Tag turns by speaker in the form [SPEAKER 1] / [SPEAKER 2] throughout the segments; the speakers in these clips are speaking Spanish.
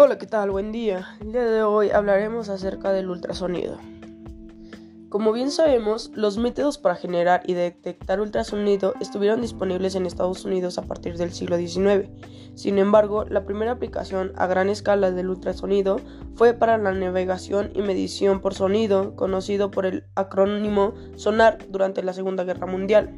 [SPEAKER 1] Hola, ¿qué tal? Buen día. El día de hoy hablaremos acerca del ultrasonido. Como bien sabemos, los métodos para generar y detectar ultrasonido estuvieron disponibles en Estados Unidos a partir del siglo XIX. Sin embargo, la primera aplicación a gran escala del ultrasonido fue para la navegación y medición por sonido, conocido por el acrónimo SONAR durante la Segunda Guerra Mundial.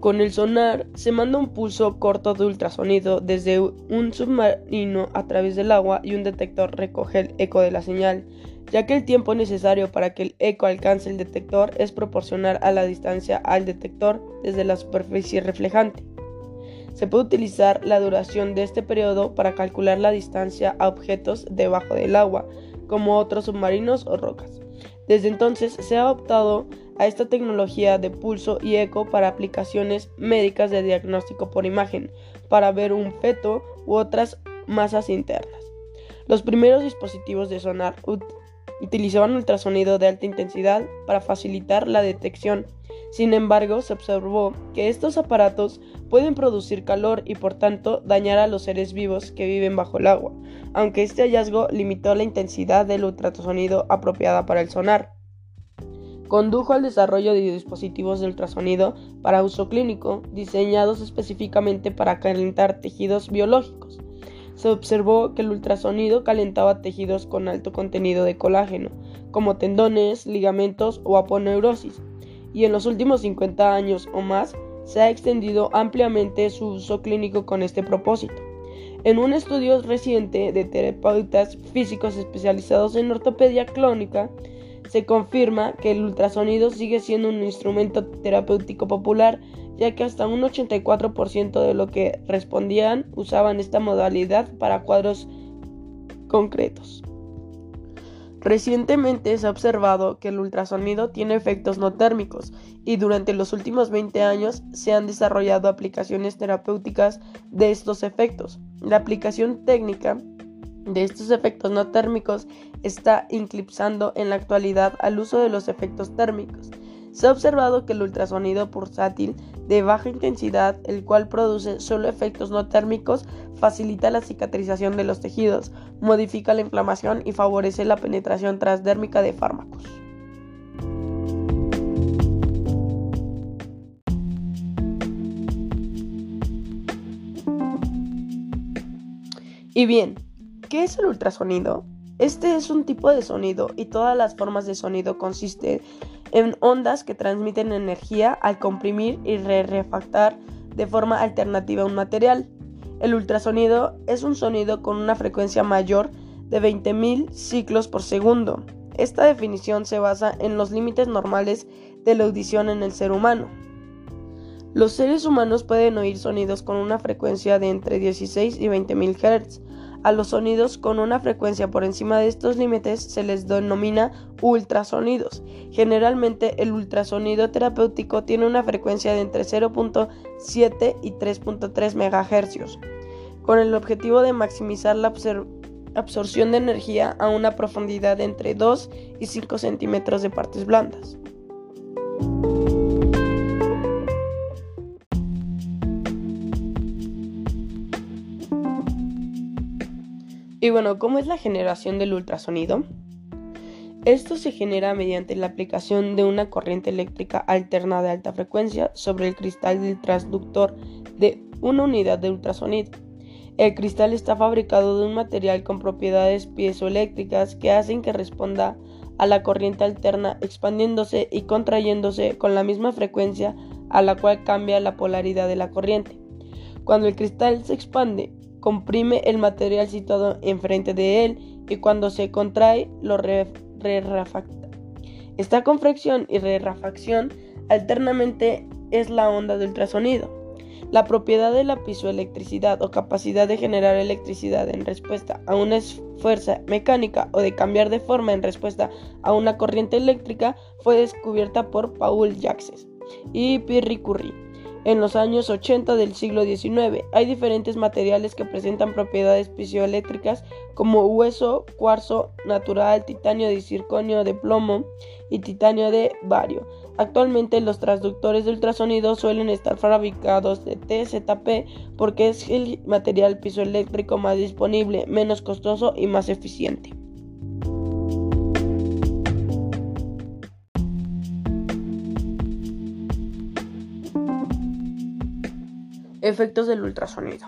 [SPEAKER 1] Con el sonar se manda un pulso corto de ultrasonido desde un submarino a través del agua y un detector recoge el eco de la señal, ya que el tiempo necesario para que el eco alcance el detector es proporcional a la distancia al detector desde la superficie reflejante. Se puede utilizar la duración de este periodo para calcular la distancia a objetos debajo del agua, como otros submarinos o rocas. Desde entonces se ha optado a esta tecnología de pulso y eco para aplicaciones médicas de diagnóstico por imagen, para ver un feto u otras masas internas. Los primeros dispositivos de sonar utilizaban ultrasonido de alta intensidad para facilitar la detección. Sin embargo, se observó que estos aparatos pueden producir calor y por tanto dañar a los seres vivos que viven bajo el agua, aunque este hallazgo limitó la intensidad del ultrasonido apropiada para el sonar condujo al desarrollo de dispositivos de ultrasonido para uso clínico, diseñados específicamente para calentar tejidos biológicos. Se observó que el ultrasonido calentaba tejidos con alto contenido de colágeno, como tendones, ligamentos o aponeurosis, y en los últimos 50 años o más se ha extendido ampliamente su uso clínico con este propósito. En un estudio reciente de terapeutas físicos especializados en ortopedia clónica, se confirma que el ultrasonido sigue siendo un instrumento terapéutico popular, ya que hasta un 84% de lo que respondían usaban esta modalidad para cuadros concretos. Recientemente se ha observado que el ultrasonido tiene efectos no térmicos y durante los últimos 20 años se han desarrollado aplicaciones terapéuticas de estos efectos. La aplicación técnica de estos efectos no térmicos está eclipsando en la actualidad al uso de los efectos térmicos. Se ha observado que el ultrasonido pulsátil de baja intensidad, el cual produce solo efectos no térmicos, facilita la cicatrización de los tejidos, modifica la inflamación y favorece la penetración transdérmica de fármacos. Y bien, ¿Qué es el ultrasonido? Este es un tipo de sonido y todas las formas de sonido consisten en ondas que transmiten energía al comprimir y refractar de forma alternativa un material. El ultrasonido es un sonido con una frecuencia mayor de 20.000 ciclos por segundo. Esta definición se basa en los límites normales de la audición en el ser humano. Los seres humanos pueden oír sonidos con una frecuencia de entre 16 y 20.000 Hz, a los sonidos con una frecuencia por encima de estos límites se les denomina ultrasonidos. Generalmente el ultrasonido terapéutico tiene una frecuencia de entre 0.7 y 3.3 MHz, con el objetivo de maximizar la absorción de energía a una profundidad de entre 2 y 5 centímetros de partes blandas. Y bueno, ¿cómo es la generación del ultrasonido? Esto se genera mediante la aplicación de una corriente eléctrica alterna de alta frecuencia sobre el cristal del transductor de una unidad de ultrasonido. El cristal está fabricado de un material con propiedades piezoeléctricas que hacen que responda a la corriente alterna expandiéndose y contrayéndose con la misma frecuencia a la cual cambia la polaridad de la corriente. Cuando el cristal se expande comprime el material situado enfrente de él y cuando se contrae lo rerafacta. Esta confracción y rerafacción alternamente es la onda de ultrasonido. La propiedad de la pisoelectricidad o capacidad de generar electricidad en respuesta a una fuerza mecánica o de cambiar de forma en respuesta a una corriente eléctrica fue descubierta por Paul Jacques y Pierre Curie en los años 80 del siglo XIX. Hay diferentes materiales que presentan propiedades piezoeléctricas como hueso, cuarzo natural, titanio de circonio de plomo y titanio de bario. Actualmente los transductores de ultrasonido suelen estar fabricados de TZP porque es el material piezoeléctrico más disponible, menos costoso y más eficiente. Efectos del ultrasonido.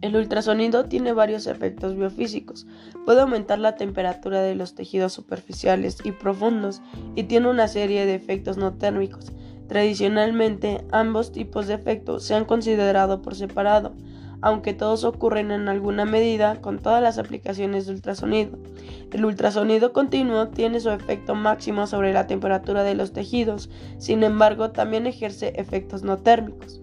[SPEAKER 1] El ultrasonido tiene varios efectos biofísicos. Puede aumentar la temperatura de los tejidos superficiales y profundos y tiene una serie de efectos no térmicos. Tradicionalmente, ambos tipos de efectos se han considerado por separado, aunque todos ocurren en alguna medida con todas las aplicaciones de ultrasonido. El ultrasonido continuo tiene su efecto máximo sobre la temperatura de los tejidos, sin embargo también ejerce efectos no térmicos.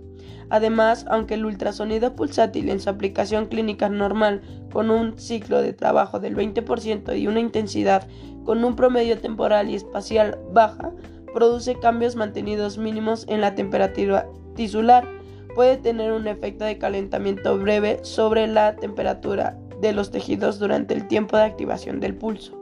[SPEAKER 1] Además, aunque el ultrasonido pulsátil en su aplicación clínica normal con un ciclo de trabajo del 20% y una intensidad con un promedio temporal y espacial baja, produce cambios mantenidos mínimos en la temperatura tisular, puede tener un efecto de calentamiento breve sobre la temperatura de los tejidos durante el tiempo de activación del pulso.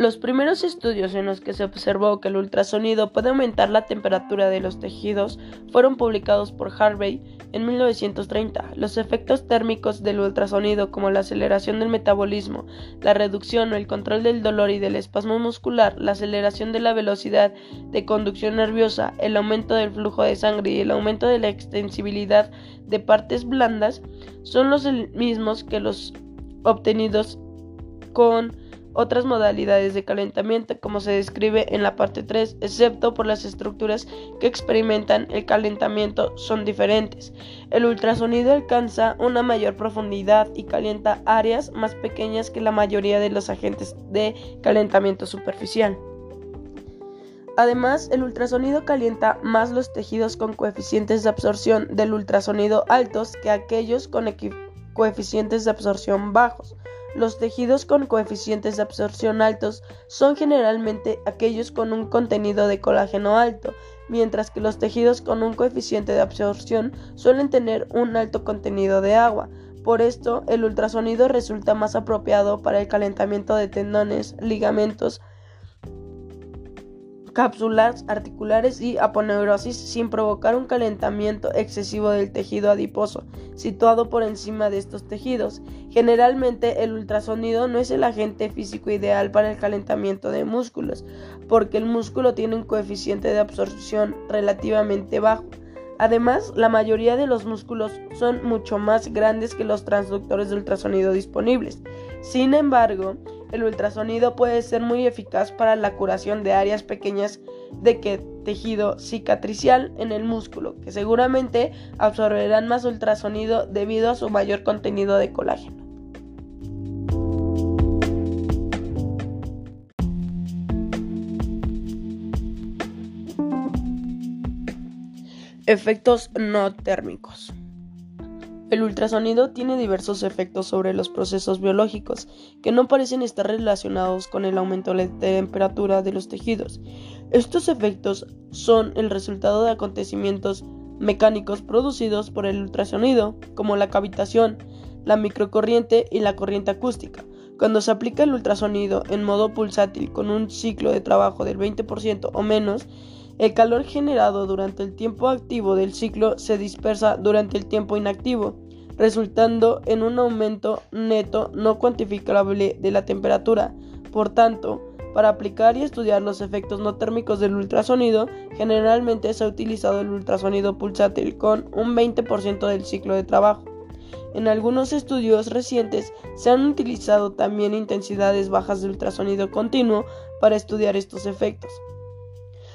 [SPEAKER 1] Los primeros estudios en los que se observó que el ultrasonido puede aumentar la temperatura de los tejidos fueron publicados por Harvey en 1930. Los efectos térmicos del ultrasonido como la aceleración del metabolismo, la reducción o el control del dolor y del espasmo muscular, la aceleración de la velocidad de conducción nerviosa, el aumento del flujo de sangre y el aumento de la extensibilidad de partes blandas son los mismos que los obtenidos con otras modalidades de calentamiento como se describe en la parte 3, excepto por las estructuras que experimentan el calentamiento son diferentes. El ultrasonido alcanza una mayor profundidad y calienta áreas más pequeñas que la mayoría de los agentes de calentamiento superficial. Además, el ultrasonido calienta más los tejidos con coeficientes de absorción del ultrasonido altos que aquellos con coeficientes de absorción bajos. Los tejidos con coeficientes de absorción altos son generalmente aquellos con un contenido de colágeno alto, mientras que los tejidos con un coeficiente de absorción suelen tener un alto contenido de agua. Por esto, el ultrasonido resulta más apropiado para el calentamiento de tendones, ligamentos, cápsulas articulares y aponeurosis sin provocar un calentamiento excesivo del tejido adiposo situado por encima de estos tejidos. Generalmente el ultrasonido no es el agente físico ideal para el calentamiento de músculos, porque el músculo tiene un coeficiente de absorción relativamente bajo. Además, la mayoría de los músculos son mucho más grandes que los transductores de ultrasonido disponibles. Sin embargo, el ultrasonido puede ser muy eficaz para la curación de áreas pequeñas de que tejido cicatricial en el músculo, que seguramente absorberán más ultrasonido debido a su mayor contenido de colágeno. Efectos no térmicos. El ultrasonido tiene diversos efectos sobre los procesos biológicos que no parecen estar relacionados con el aumento de la temperatura de los tejidos. Estos efectos son el resultado de acontecimientos mecánicos producidos por el ultrasonido, como la cavitación, la microcorriente y la corriente acústica. Cuando se aplica el ultrasonido en modo pulsátil con un ciclo de trabajo del 20% o menos, el calor generado durante el tiempo activo del ciclo se dispersa durante el tiempo inactivo, resultando en un aumento neto no cuantificable de la temperatura. Por tanto, para aplicar y estudiar los efectos no térmicos del ultrasonido, generalmente se ha utilizado el ultrasonido pulsátil con un 20% del ciclo de trabajo. En algunos estudios recientes se han utilizado también intensidades bajas de ultrasonido continuo para estudiar estos efectos.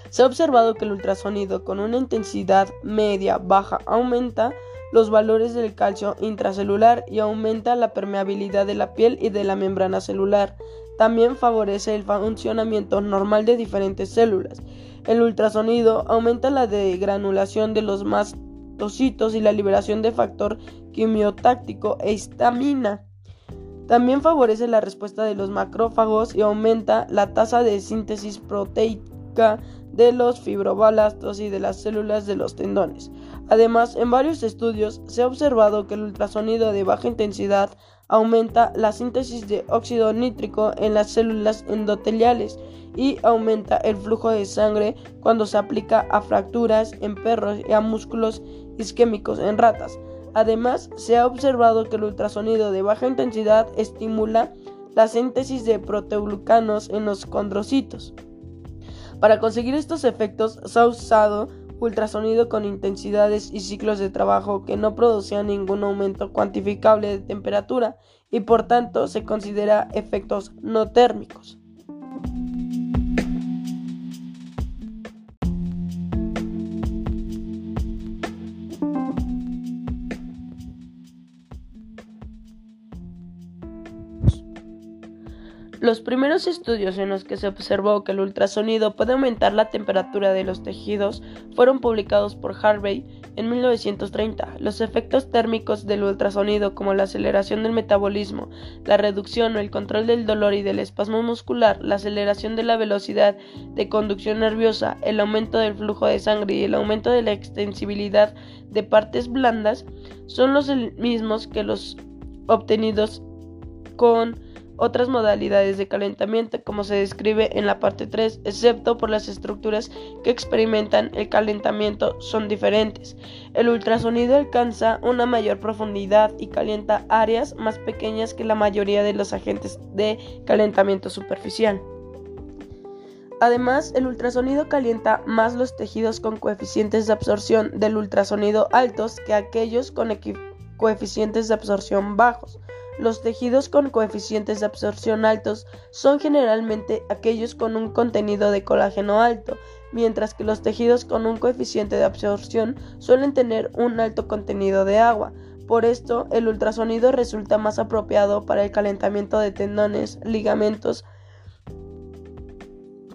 [SPEAKER 1] Se ha observado que el ultrasonido con una intensidad media baja aumenta los valores del calcio intracelular y aumenta la permeabilidad de la piel y de la membrana celular. También favorece el funcionamiento normal de diferentes células. El ultrasonido aumenta la degranulación de los más eritrocitos y la liberación de factor quimiotáctico e histamina. También favorece la respuesta de los macrófagos y aumenta la tasa de síntesis proteica de los fibroblastos y de las células de los tendones. Además, en varios estudios se ha observado que el ultrasonido de baja intensidad aumenta la síntesis de óxido nítrico en las células endoteliales y aumenta el flujo de sangre cuando se aplica a fracturas en perros y a músculos isquémicos en ratas. Además, se ha observado que el ultrasonido de baja intensidad estimula la síntesis de proteoglucanos en los condrocitos. Para conseguir estos efectos se ha usado ultrasonido con intensidades y ciclos de trabajo que no producían ningún aumento cuantificable de temperatura y por tanto se considera efectos no térmicos. Los primeros estudios en los que se observó que el ultrasonido puede aumentar la temperatura de los tejidos fueron publicados por Harvey en 1930. Los efectos térmicos del ultrasonido como la aceleración del metabolismo, la reducción o el control del dolor y del espasmo muscular, la aceleración de la velocidad de conducción nerviosa, el aumento del flujo de sangre y el aumento de la extensibilidad de partes blandas son los mismos que los obtenidos con otras modalidades de calentamiento como se describe en la parte 3, excepto por las estructuras que experimentan el calentamiento son diferentes. El ultrasonido alcanza una mayor profundidad y calienta áreas más pequeñas que la mayoría de los agentes de calentamiento superficial. Además, el ultrasonido calienta más los tejidos con coeficientes de absorción del ultrasonido altos que aquellos con coeficientes de absorción bajos. Los tejidos con coeficientes de absorción altos son generalmente aquellos con un contenido de colágeno alto, mientras que los tejidos con un coeficiente de absorción suelen tener un alto contenido de agua. Por esto, el ultrasonido resulta más apropiado para el calentamiento de tendones, ligamentos,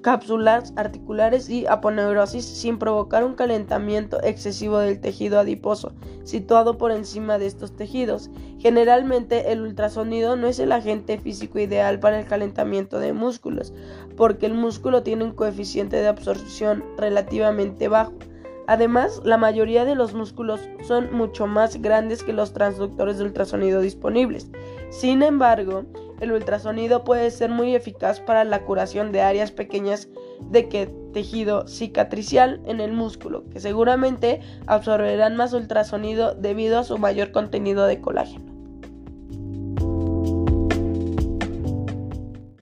[SPEAKER 1] cápsulas articulares y aponeurosis sin provocar un calentamiento excesivo del tejido adiposo situado por encima de estos tejidos. Generalmente el ultrasonido no es el agente físico ideal para el calentamiento de músculos, porque el músculo tiene un coeficiente de absorción relativamente bajo. Además, la mayoría de los músculos son mucho más grandes que los transductores de ultrasonido disponibles. Sin embargo, el ultrasonido puede ser muy eficaz para la curación de áreas pequeñas de tejido cicatricial en el músculo, que seguramente absorberán más ultrasonido debido a su mayor contenido de colágeno.